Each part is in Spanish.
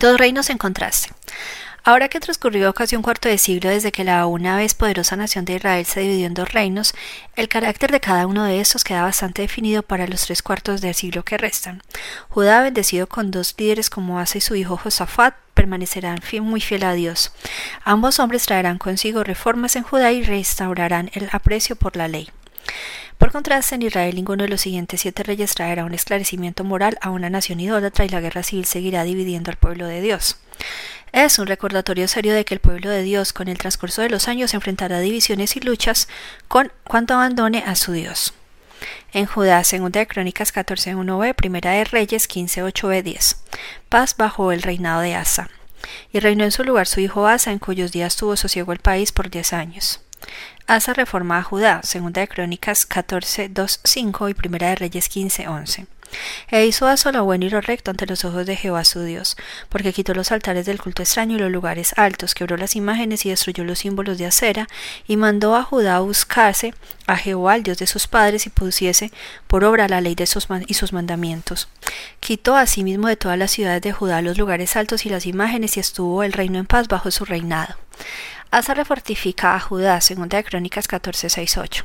Dos reinos en contraste. Ahora que transcurrió casi un cuarto de siglo desde que la una vez poderosa nación de Israel se dividió en dos reinos, el carácter de cada uno de estos queda bastante definido para los tres cuartos del siglo que restan. Judá, bendecido con dos líderes como Asa y su hijo Josafat, permanecerán muy fiel a Dios. Ambos hombres traerán consigo reformas en Judá y restaurarán el aprecio por la ley. Por contraste, en Israel ninguno de los siguientes siete reyes traerá un esclarecimiento moral a una nación idólatra y la guerra civil seguirá dividiendo al pueblo de Dios. Es un recordatorio serio de que el pueblo de Dios con el transcurso de los años enfrentará divisiones y luchas con cuanto abandone a su Dios. En Judá, segunda de Crónicas 14.1b, primera de Reyes 15.8b 10. Paz bajo el reinado de Asa. Y reinó en su lugar su hijo Asa, en cuyos días tuvo sosiego el país por diez años. Asa reforma a Judá, segunda de Crónicas 14.2.5 y primera de Reyes 15.11. E hizo Asa lo bueno y lo recto ante los ojos de Jehová su Dios, porque quitó los altares del culto extraño y los lugares altos, quebró las imágenes y destruyó los símbolos de acera, y mandó a Judá a buscarse a Jehová, el Dios de sus padres, y pusiese por obra la ley de sus y sus mandamientos. Quitó asimismo de todas las ciudades de Judá los lugares altos y las imágenes, y estuvo el reino en paz bajo su reinado. Asa refortifica a Judá, segunda de Crónicas 14, 6, 8.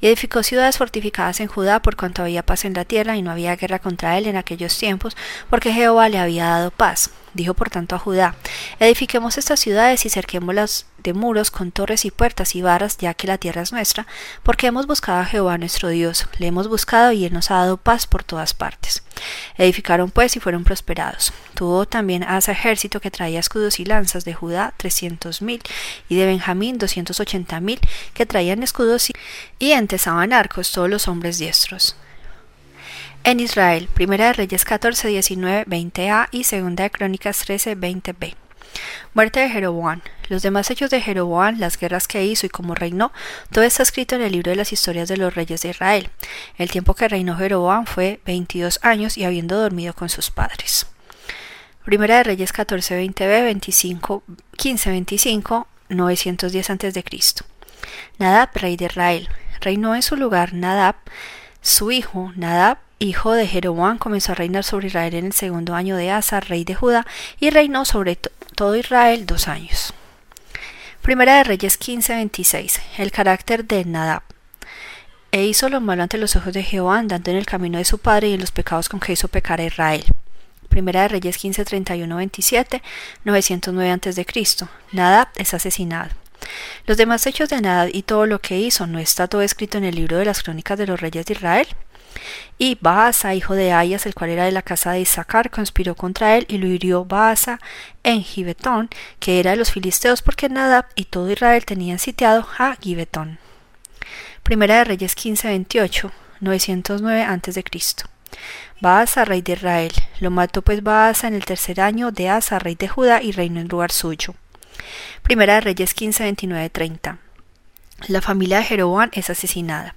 Y edificó ciudades fortificadas en Judá por cuanto había paz en la tierra y no había guerra contra él en aquellos tiempos, porque Jehová le había dado paz. Dijo por tanto a Judá, edifiquemos estas ciudades y cerquémoslas de muros con torres y puertas y varas, ya que la tierra es nuestra, porque hemos buscado a Jehová nuestro Dios, le hemos buscado y él nos ha dado paz por todas partes. Edificaron pues y fueron prosperados. Tuvo también Asa ejército que traía escudos y lanzas de Judá trescientos mil y de Benjamín doscientos ochenta mil que traían escudos y, y entesaban arcos todos los hombres diestros. En Israel, Primera de Reyes 14, 19, 20a y Segunda de Crónicas 13, 20b. Muerte de Jeroboam. Los demás hechos de Jeroboam, las guerras que hizo y cómo reinó, todo está escrito en el libro de las historias de los reyes de Israel. El tiempo que reinó Jeroboam fue 22 años y habiendo dormido con sus padres. Primera de Reyes 14, 20b, 25, 15, 25, 910 a.C. Nadab, rey de Israel. Reinó en su lugar Nadab, su hijo Nadab hijo de Jeroboam, comenzó a reinar sobre Israel en el segundo año de Asa, rey de Judá, y reinó sobre todo Israel dos años. Primera de Reyes 15:26. El carácter de Nadab. E hizo lo malo ante los ojos de Jehová, andando en el camino de su padre y en los pecados con que hizo pecar a Israel. Primera de Reyes 15:31-27, 909 a.C. Nadab es asesinado. Los demás hechos de Nadab y todo lo que hizo no está todo escrito en el libro de las crónicas de los reyes de Israel. Y Baasa, hijo de Ayas, el cual era de la casa de Isaacar, conspiró contra él y lo hirió Baasa en Gibetón, que era de los filisteos, porque Nadab y todo Israel tenían sitiado a Gibetón. Primera de Reyes 15:28, 909 a.C. Baasa, rey de Israel. Lo mató pues Baasa en el tercer año de Asa, rey de Judá, y reinó en lugar suyo. Primera de Reyes 1529 30 la familia de Jeroboam es asesinada.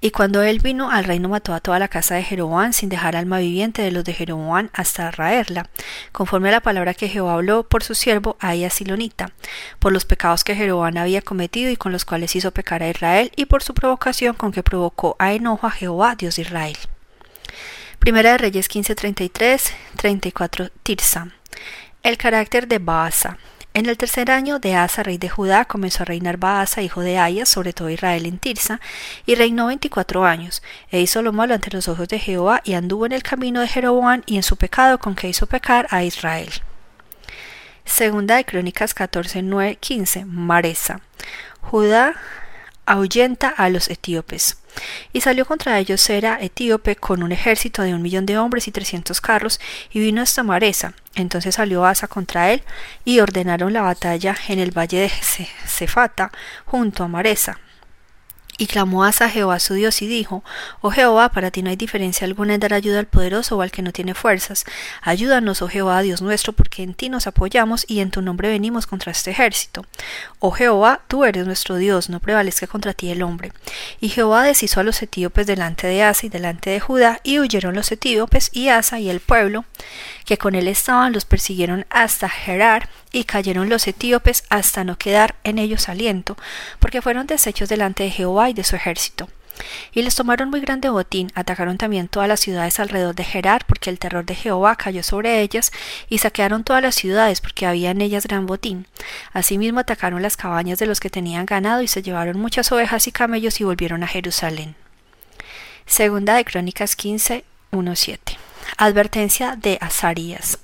Y cuando él vino al reino mató a toda la casa de Jeroboam sin dejar alma viviente de los de Jeroboam hasta raerla, conforme a la palabra que Jehová habló por su siervo Ahías Silonita, por los pecados que Jeroboam había cometido y con los cuales hizo pecar a Israel y por su provocación con que provocó a enojo a Jehová, Dios de Israel. Primera de Reyes 15:33, 34 Tirsa. El carácter de Baasa. En el tercer año de Asa, rey de Judá, comenzó a reinar Baasa, hijo de Ayas, sobre todo Israel en Tirsa, y reinó veinticuatro años, e hizo lo malo ante los ojos de Jehová, y anduvo en el camino de Jeroboam y en su pecado con que hizo pecar a Israel. Segunda de Crónicas 14, 9, 15. Maresa. Judá ahuyenta a los etíopes. Y salió contra ellos Sera etíope con un ejército de un millón de hombres y trescientos carros, y vino hasta Maresa. Entonces salió Asa contra él, y ordenaron la batalla en el valle de Cefata, junto a Maresa. Y clamó a Jehová su Dios y dijo, Oh Jehová, para ti no hay diferencia alguna en dar ayuda al poderoso o al que no tiene fuerzas. Ayúdanos, oh Jehová, Dios nuestro, porque en ti nos apoyamos y en tu nombre venimos contra este ejército. Oh Jehová, tú eres nuestro Dios, no prevalezca contra ti el hombre. Y Jehová deshizo a los etíopes delante de Asa y delante de Judá, y huyeron los etíopes y Asa y el pueblo que con él estaban los persiguieron hasta Gerar, y cayeron los etíopes hasta no quedar en ellos aliento, porque fueron deshechos delante de Jehová y de su ejército. Y les tomaron muy grande botín, atacaron también todas las ciudades alrededor de Gerar, porque el terror de Jehová cayó sobre ellas, y saquearon todas las ciudades, porque había en ellas gran botín. Asimismo atacaron las cabañas de los que tenían ganado, y se llevaron muchas ovejas y camellos, y volvieron a Jerusalén. Segunda de Crónicas 15, 1, 7. Advertencia de Azarías.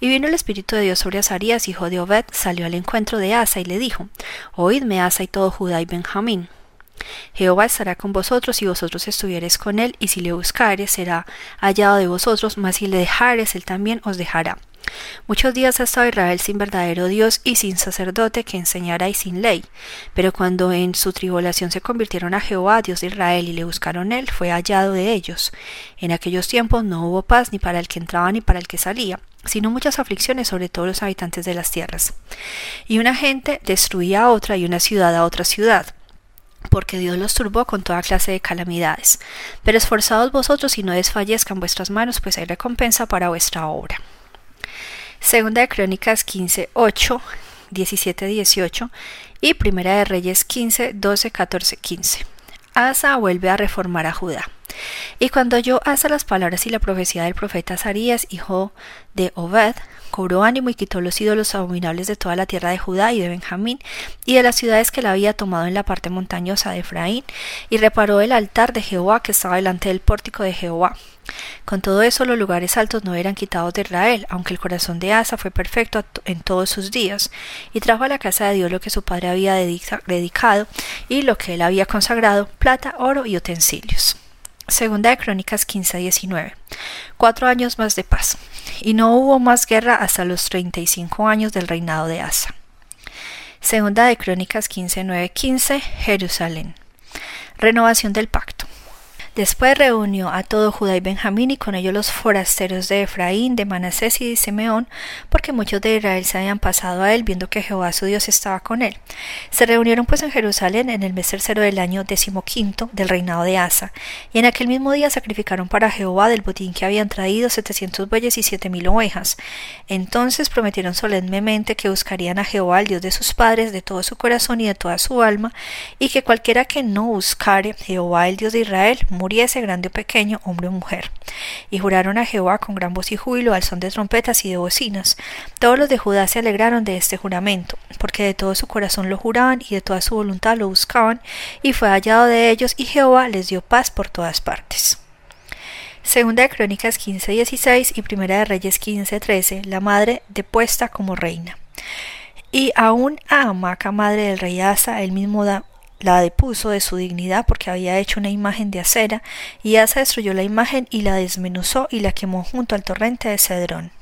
Y vino el Espíritu de Dios sobre Azarías, hijo de Obed, salió al encuentro de Asa y le dijo, Oídme Asa y todo Judá y Benjamín. Jehová estará con vosotros y vosotros estuviereis con él, y si le buscares será hallado de vosotros, mas si le dejares él también os dejará. Muchos días ha estado Israel sin verdadero Dios y sin sacerdote que enseñara y sin ley. Pero cuando en su tribulación se convirtieron a Jehová, Dios de Israel, y le buscaron él, fue hallado de ellos. En aquellos tiempos no hubo paz ni para el que entraba ni para el que salía sino muchas aflicciones sobre todos los habitantes de las tierras. Y una gente destruía a otra y una ciudad a otra ciudad porque Dios los turbó con toda clase de calamidades. Pero esforzados vosotros y no desfallezcan vuestras manos, pues hay recompensa para vuestra obra. Segunda de Crónicas 15, 8, 17, 18 y Primera de Reyes 15, 12, 14, 15. Asa vuelve a reformar a Judá. Y cuando oyó Asa las palabras y la profecía del profeta Azarías, hijo de Obed, cobró ánimo y quitó los ídolos abominables de toda la tierra de Judá y de Benjamín y de las ciudades que la había tomado en la parte montañosa de Efraín, y reparó el altar de Jehová que estaba delante del pórtico de Jehová. Con todo eso los lugares altos no eran quitados de Israel, aunque el corazón de Asa fue perfecto en todos sus días, y trajo a la casa de Dios lo que su padre había dedicado y lo que él había consagrado, plata, oro y utensilios. Segunda de Crónicas 15-19. Cuatro años más de paz. Y no hubo más guerra hasta los 35 años del reinado de Asa. Segunda de Crónicas 15-9-15. Jerusalén. Renovación del pacto. Después reunió a todo Judá y Benjamín y con ellos los forasteros de Efraín, de Manasés y de Simeón, porque muchos de Israel se habían pasado a él viendo que Jehová su Dios estaba con él. Se reunieron pues en Jerusalén en el mes tercero del año decimoquinto del reinado de Asa, y en aquel mismo día sacrificaron para Jehová del botín que habían traído setecientos bueyes y siete mil ovejas. Entonces prometieron solemnemente que buscarían a Jehová, el Dios de sus padres, de todo su corazón y de toda su alma, y que cualquiera que no buscare Jehová, el Dios de Israel, grande o pequeño, hombre o mujer. Y juraron a Jehová con gran voz y júbilo al son de trompetas y de bocinas. Todos los de Judá se alegraron de este juramento, porque de todo su corazón lo juraban y de toda su voluntad lo buscaban, y fue hallado de ellos, y Jehová les dio paz por todas partes. Segunda de Crónicas 15:16 y Primera de Reyes 15:13, la madre depuesta como reina. Y aún a Amaca, madre del rey Asa, el mismo da la depuso de su dignidad porque había hecho una imagen de acera, y Asa destruyó la imagen y la desmenuzó y la quemó junto al torrente de Cedrón.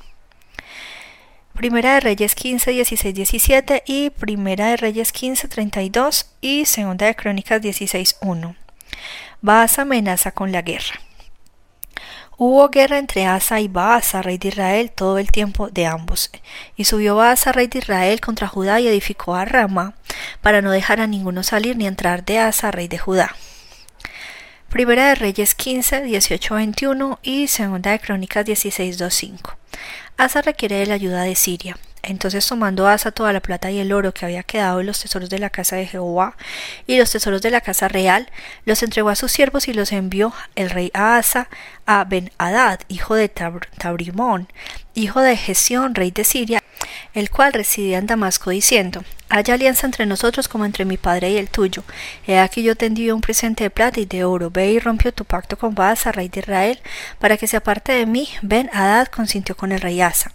Primera de Reyes 15, 16, 17 y Primera de Reyes 15, 32 y Segunda de Crónicas 16, 1. Baasa amenaza con la guerra. Hubo guerra entre Asa y Baasa, rey de Israel, todo el tiempo de ambos. Y subió Baasa, rey de Israel, contra Judá y edificó a Rama, para no dejar a ninguno salir ni entrar de Asa, rey de Judá. Primera de Reyes 15, 18, 21 y Segunda de Crónicas 16, 2, 5. Asa requiere de la ayuda de Siria. Entonces tomando Asa toda la plata y el oro que había quedado en los tesoros de la casa de Jehová y los tesoros de la casa real, los entregó a sus siervos y los envió el rey Asa a Ben-Hadad, hijo de Tabrimón, hijo de Gesión, rey de Siria, el cual residía en Damasco, diciendo Haya alianza entre nosotros como entre mi padre y el tuyo. He aquí yo te un presente de plata y de oro. Ve y rompió tu pacto con Baasa, rey de Israel, para que se aparte de mí. Ben Hadad consintió con el rey Asa.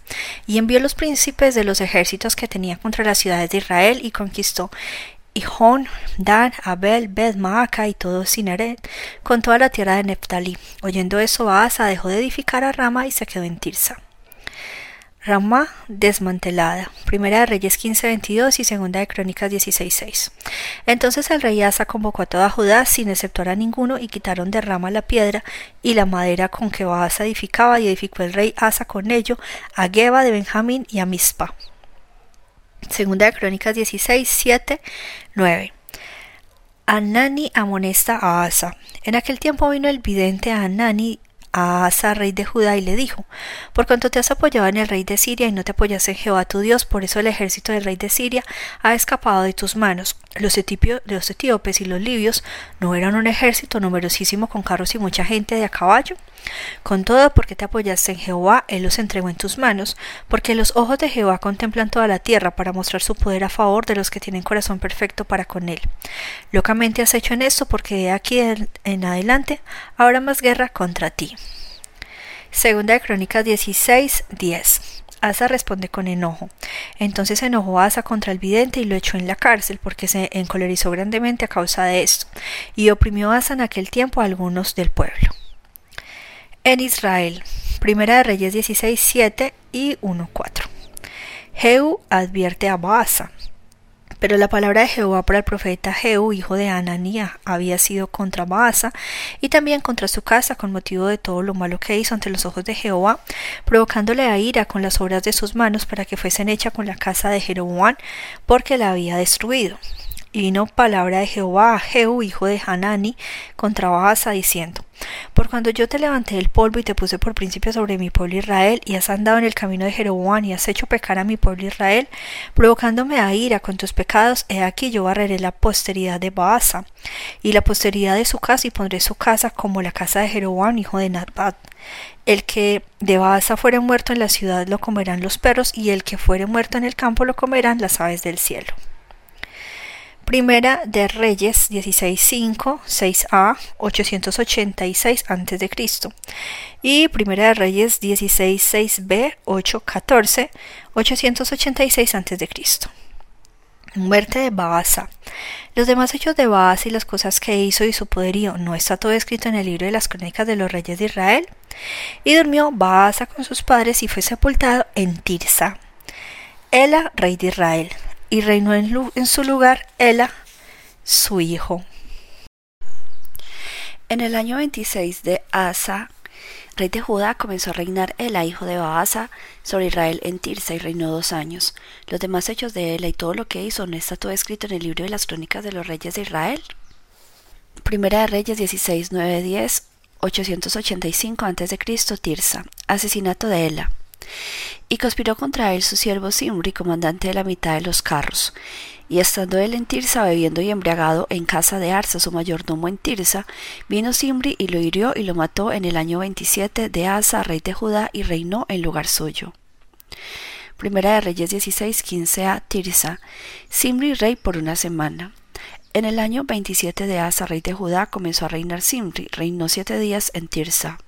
Y envió los príncipes de los ejércitos que tenía contra las ciudades de Israel y conquistó Hijón, Dan, Abel, Bet, Maaca y todo Sineret, con toda la tierra de Neftalí. Oyendo eso, Baasa dejó de edificar a Rama y se quedó en Tirsa. Ramá desmantelada. Primera de Reyes 15:22 y Segunda de Crónicas 16:6. Entonces el rey Asa convocó a toda Judá sin exceptuar a ninguno y quitaron de Rama la piedra y la madera con que Asa edificaba y edificó el rey Asa con ello a Geba de Benjamín y a Mispa. Segunda de Crónicas 16, 7, 9. Anani amonesta a Asa. En aquel tiempo vino el vidente a Anani a Asa, rey de Judá, y le dijo, Por cuanto te has apoyado en el rey de Siria y no te apoyas en Jehová tu Dios, por eso el ejército del rey de Siria ha escapado de tus manos. Los, los etíopes y los libios no eran un ejército numerosísimo con carros y mucha gente de a caballo. Con todo, porque te apoyaste en Jehová, él los entregó en tus manos, porque los ojos de Jehová contemplan toda la tierra para mostrar su poder a favor de los que tienen corazón perfecto para con él. Locamente has hecho en esto, porque de aquí en adelante habrá más guerra contra ti. Segunda de Crónicas 16, 10. Asa responde con enojo. Entonces enojó Asa contra el vidente y lo echó en la cárcel porque se encolerizó grandemente a causa de esto, y oprimió Asa en aquel tiempo a algunos del pueblo. En Israel, Primera de Reyes 16, 7 y 1, 4. Jehú advierte a Baasa. Pero la palabra de Jehová para el profeta Jehú, hijo de Ananía, había sido contra Baasa y también contra su casa con motivo de todo lo malo que hizo ante los ojos de Jehová, provocándole a ira con las obras de sus manos para que fuesen hechas con la casa de Jeroboam, porque la había destruido. Y vino palabra de Jehová a Jehú, hijo de Hanani, contra Baasa, diciendo, Por cuando yo te levanté del polvo y te puse por príncipe sobre mi pueblo Israel, y has andado en el camino de Jeroboam, y has hecho pecar a mi pueblo Israel, provocándome a ira con tus pecados, he aquí yo barreré la posteridad de Baasa, y la posteridad de su casa, y pondré su casa como la casa de Jeroboam, hijo de Nabat. El que de Baasa fuere muerto en la ciudad lo comerán los perros, y el que fuere muerto en el campo lo comerán las aves del cielo. Primera de Reyes 16.5, 6a, 886 a.C. y Primera de Reyes 16.6b, 8.14, 886 a.C. Muerte de Baasa. Los demás hechos de Baasa y las cosas que hizo y su poderío no está todo escrito en el libro de las crónicas de los reyes de Israel. Y durmió Baasa con sus padres y fue sepultado en Tirsa. Ela, rey de Israel y reinó en, su lugar Ela, su hijo. En el año 26 de Asa, rey de Judá, comenzó a reinar Ela, hijo de Baasa, sobre Israel en Tirsa y reinó dos años. Los demás hechos de Ela y todo lo que hizo no está todo escrito en el libro de las crónicas de los reyes de Israel. Primera de Reyes 16, 9, 10, 885 a.C. Tirsa. Asesinato de Ela. Y conspiró contra él su siervo Simri, comandante de la mitad de los carros. Y estando él en Tirsa bebiendo y embriagado en casa de Arsa, su mayordomo en Tirsa, vino Simri y lo hirió y lo mató en el año veintisiete de Asa, rey de Judá, y reinó en lugar suyo. Primera de Reyes 16, 15 a Tirsa. Simri rey por una semana. En el año veintisiete de Asa, rey de Judá, comenzó a reinar Simri, reinó siete días en Tirsa.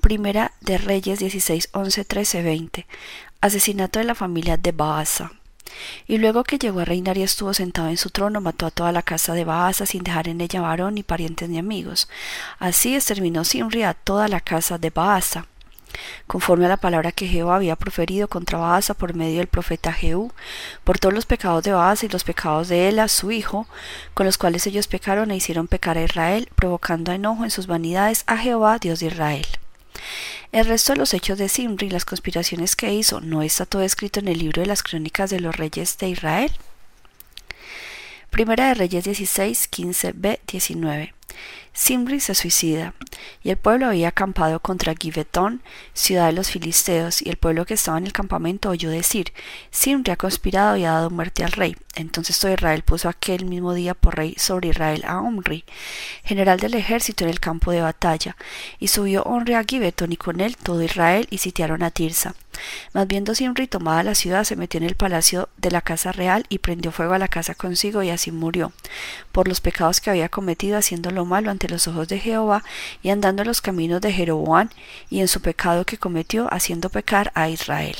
Primera de Reyes 16, 11, 13, 20. Asesinato de la familia de Baasa. Y luego que llegó a reinar y estuvo sentado en su trono, mató a toda la casa de Baasa sin dejar en ella varón, ni parientes, ni amigos. Así exterminó Simri a toda la casa de Baasa. Conforme a la palabra que Jehová había proferido contra Baasa por medio del profeta Jehú, por todos los pecados de Baasa y los pecados de Ela, su hijo, con los cuales ellos pecaron e hicieron pecar a Israel, provocando enojo en sus vanidades a Jehová, Dios de Israel. El resto de los hechos de Simri y las conspiraciones que hizo no está todo escrito en el libro de las crónicas de los reyes de Israel. Primera de Reyes 16, 15b, 19. Simri se suicida, y el pueblo había acampado contra Givetón, ciudad de los filisteos, y el pueblo que estaba en el campamento oyó decir, Simri ha conspirado y ha dado muerte al rey. Entonces todo Israel puso aquel mismo día por rey sobre Israel a Omri, general del ejército en el campo de batalla, y subió Omri a Givetón y con él todo Israel, y sitiaron a Tirsa. Mas viendo Simri tomada la ciudad, se metió en el palacio de la casa real y prendió fuego a la casa consigo y así murió, por los pecados que había cometido haciendo lo malo ante los ojos de Jehová y andando en los caminos de Jeroboam y en su pecado que cometió haciendo pecar a Israel.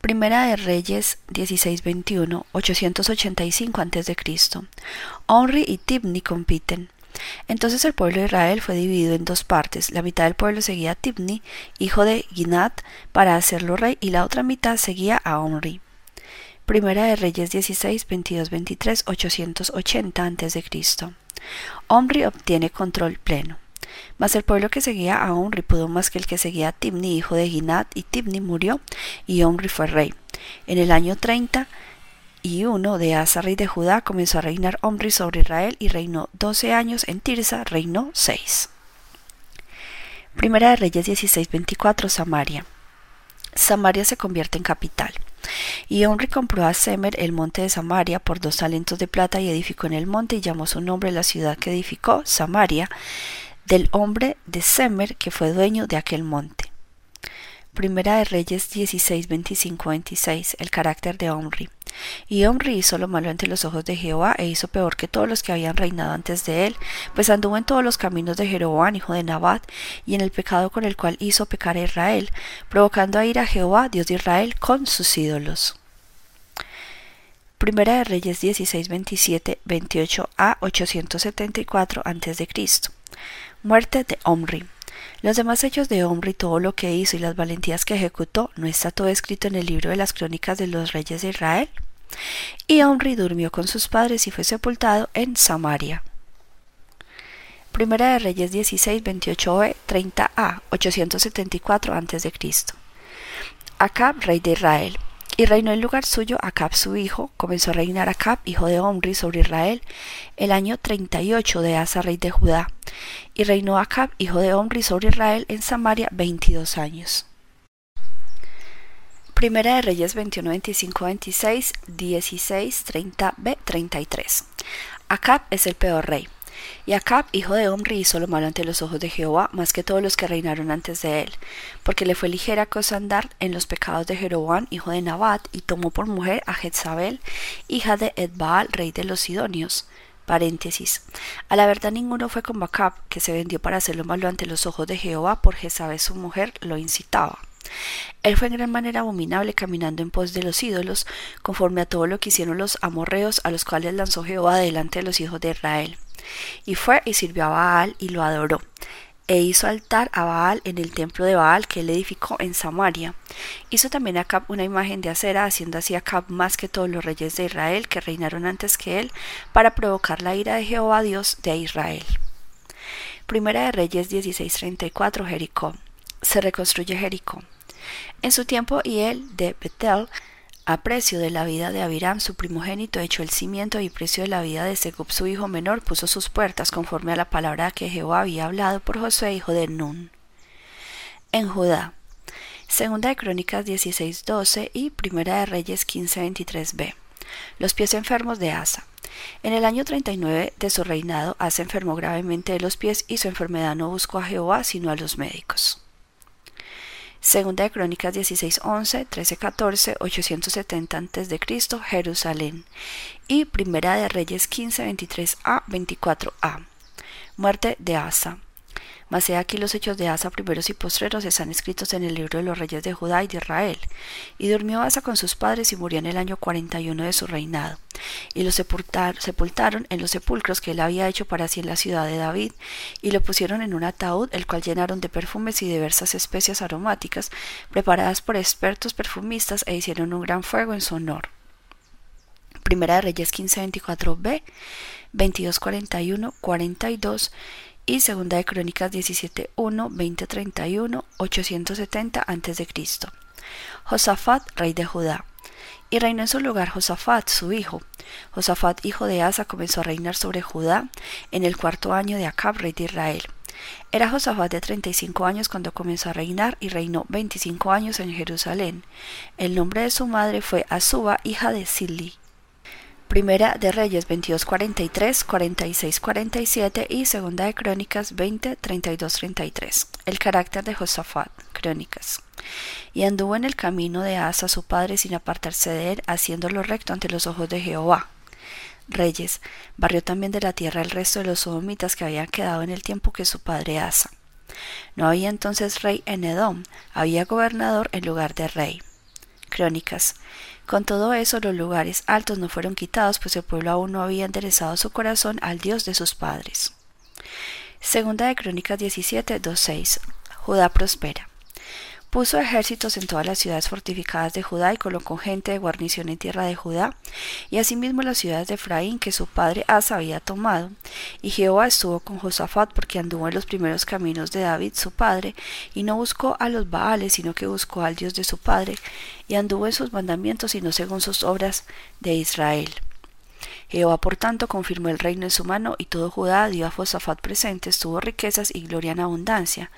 Primera de Reyes 16:21, 885 a.C. Onri y Tibni compiten. Entonces el pueblo de Israel fue dividido en dos partes. La mitad del pueblo seguía a Tibni, hijo de Ginat, para hacerlo rey, y la otra mitad seguía a Omri. Primera de Reyes 16, 22, 23, 880 a.C. Omri obtiene control pleno. Mas el pueblo que seguía a Omri pudo más que el que seguía a Tibni, hijo de Ginat, y Tibni murió, y Omri fue rey. En el año 30 y uno de Asa, rey de Judá, comenzó a reinar Omri sobre Israel y reinó doce años en Tirsa, reinó seis. Primera de Reyes 16:24 Samaria. Samaria se convierte en capital. Y Omri compró a Semer el monte de Samaria por dos talentos de plata y edificó en el monte y llamó su nombre la ciudad que edificó, Samaria, del hombre de Semer que fue dueño de aquel monte. Primera de Reyes 16, 25, 26. El carácter de Omri. Y Omri hizo lo malo ante los ojos de Jehová, e hizo peor que todos los que habían reinado antes de él, pues anduvo en todos los caminos de Jeroboam, hijo de Nabat, y en el pecado con el cual hizo pecar a Israel, provocando a ir a Jehová, Dios de Israel, con sus ídolos. Primera de Reyes 16, 27, 28 a 874 a.C. Muerte de Omri. Los demás hechos de Omri, todo lo que hizo y las valentías que ejecutó, ¿no está todo escrito en el libro de las crónicas de los reyes de Israel? Y Omri durmió con sus padres y fue sepultado en Samaria. Primera de Reyes 16, 28b, 30a, 874 a.C. Acab, rey de Israel. Y reinó en lugar suyo Acab su hijo, comenzó a reinar Acab, hijo de Omri, sobre Israel, el año 38 de Asa, rey de Judá. Y reinó Acab, hijo de Omri, sobre Israel, en Samaria, veintidós años. Primera de Reyes 21, 25, 26, 16, 30, b, 33. Acab es el peor rey. Y Acab, hijo de Omri, hizo lo malo ante los ojos de Jehová, más que todos los que reinaron antes de él, porque le fue ligera cosa andar en los pecados de Jeroboam, hijo de Nabat, y tomó por mujer a Jezabel, hija de Edbaal, rey de los Sidonios. A la verdad ninguno fue como Acab, que se vendió para hacer lo malo ante los ojos de Jehová, por Jezabel su mujer lo incitaba. Él fue en gran manera abominable caminando en pos de los ídolos, conforme a todo lo que hicieron los amorreos a los cuales lanzó Jehová delante de los hijos de Israel. Y fue y sirvió a Baal y lo adoró. E hizo altar a Baal en el templo de Baal que él edificó en Samaria. Hizo también a Acab una imagen de acera, haciendo así a Acab más que todos los reyes de Israel que reinaron antes que él, para provocar la ira de Jehová Dios de Israel. Primera de Reyes 16:34 Jericó. Se reconstruye Jericó. En su tiempo y él de Betel a precio de la vida de Abiram, su primogénito, echó el cimiento y precio de la vida de Segub, su hijo menor, puso sus puertas conforme a la palabra que Jehová había hablado por Josué, hijo de Nun. En Judá. Segunda de Crónicas 16:12 y Primera de Reyes 15:23b. Los pies enfermos de Asa. En el año 39 de su reinado, Asa enfermó gravemente de los pies y su enfermedad no buscó a Jehová sino a los médicos. Segunda de Crónicas 16:11, 13:14, 870 a.C., Jerusalén. Y Primera de Reyes 15:23a, 24a. Muerte de Asa. Mas he aquí los hechos de Asa primeros y postreros están escritos en el libro de los reyes de Judá y de Israel. Y durmió Asa con sus padres y murió en el año cuarenta y uno de su reinado. Y lo sepultaron en los sepulcros que él había hecho para sí en la ciudad de David, y lo pusieron en un ataúd, el cual llenaron de perfumes y diversas especias aromáticas, preparadas por expertos perfumistas, e hicieron un gran fuego en su honor. Primera de Reyes 1524b, 2241, 42 y Segunda de Crónicas 17.1, 2031, 870 a.C. Josafat, rey de Judá. Y reinó en su lugar Josafat, su hijo. Josafat, hijo de Asa, comenzó a reinar sobre Judá en el cuarto año de Acab, rey de Israel. Era Josafat de 35 años cuando comenzó a reinar y reinó 25 años en Jerusalén. El nombre de su madre fue Azuba, hija de Sili. Primera de Reyes 22:43, 46:47 y Segunda de Crónicas 20, 33 El carácter de Josafat. Crónicas. Y anduvo en el camino de Asa su padre sin apartarse de él, haciéndolo recto ante los ojos de Jehová. Reyes. Barrió también de la tierra el resto de los sodomitas que habían quedado en el tiempo que su padre Asa. No había entonces rey en Edom, había gobernador en lugar de rey. Crónicas. Con todo eso, los lugares altos no fueron quitados, pues el pueblo aún no había enderezado su corazón al Dios de sus padres. Segunda de Crónicas 17, 2, Judá prospera. Puso ejércitos en todas las ciudades fortificadas de Judá y colocó gente de guarnición en tierra de Judá, y asimismo las ciudades de Efraín que su padre Asa había tomado. Y Jehová estuvo con Josafat porque anduvo en los primeros caminos de David su padre, y no buscó a los Baales, sino que buscó al Dios de su padre, y anduvo en sus mandamientos y no según sus obras de Israel. Jehová por tanto confirmó el reino en su mano y todo Judá dio a Josafat presentes, tuvo riquezas y gloria en abundancia.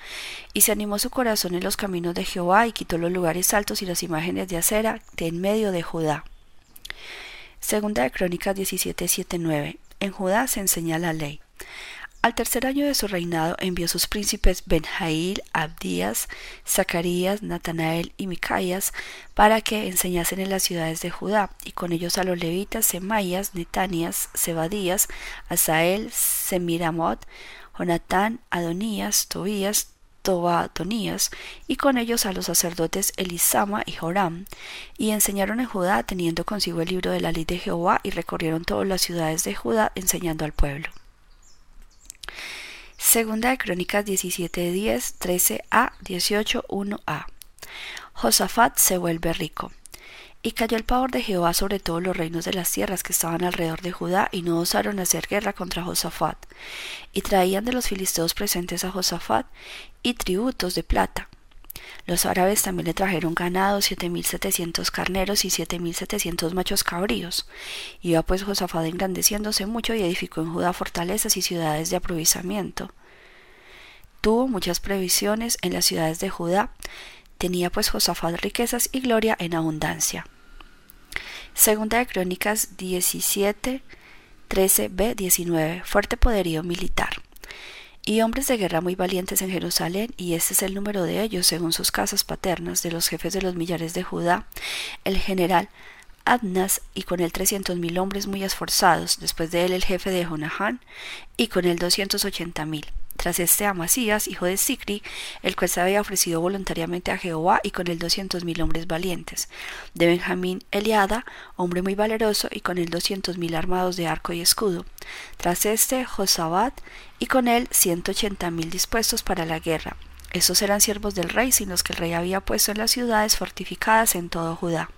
Y se animó su corazón en los caminos de Jehová y quitó los lugares altos y las imágenes de acera de en medio de Judá. Segunda de Crónicas 17:7-9. En Judá se enseña la ley. Al tercer año de su reinado envió sus príncipes Benjail, Abdías, Zacarías, Natanael y Micaías para que enseñasen en las ciudades de Judá, y con ellos a los levitas Semaías, Netanías, Zebadías, Asael, Semiramot, Jonatán, Adonías, Tobías, Tobadonías, y con ellos a los sacerdotes Elisama y Joram, y enseñaron en Judá teniendo consigo el libro de la ley de Jehová, y recorrieron todas las ciudades de Judá enseñando al pueblo. Segunda de Crónicas 17, 10, 13a, 18, 1a. Josafat se vuelve rico. Y cayó el pavor de Jehová sobre todos los reinos de las tierras que estaban alrededor de Judá, y no osaron hacer guerra contra Josafat. Y traían de los filisteos presentes a Josafat y tributos de plata. Los árabes también le trajeron ganado, siete mil setecientos carneros y siete mil setecientos machos cabríos. Iba pues Josafat engrandeciéndose mucho y edificó en Judá fortalezas y ciudades de aprovechamiento. Tuvo muchas previsiones en las ciudades de Judá. Tenía pues Josafat riquezas y gloria en abundancia. Segunda de Crónicas 17, 13b, 19. Fuerte poderío militar. Y hombres de guerra muy valientes en Jerusalén, y este es el número de ellos según sus casas paternas, de los jefes de los millares de Judá, el general Adnas, y con él trescientos mil hombres muy esforzados, después de él el jefe de Jonahán, y con él doscientos ochenta mil tras este Amasías, hijo de Sicri, el cual se había ofrecido voluntariamente a Jehová y con él doscientos mil hombres valientes. De Benjamín Eliada, hombre muy valeroso, y con él doscientos mil armados de arco y escudo. Tras este Josabat, y con él ciento ochenta mil dispuestos para la guerra. Estos eran siervos del rey, sin los que el rey había puesto en las ciudades fortificadas en todo Judá.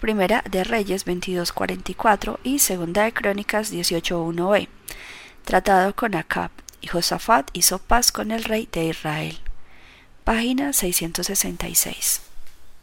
Primera de Reyes 22:44 y Segunda de Crónicas 18:1b. Tratado con Acab y Josafat hizo paz con el rey de Israel. Página 666.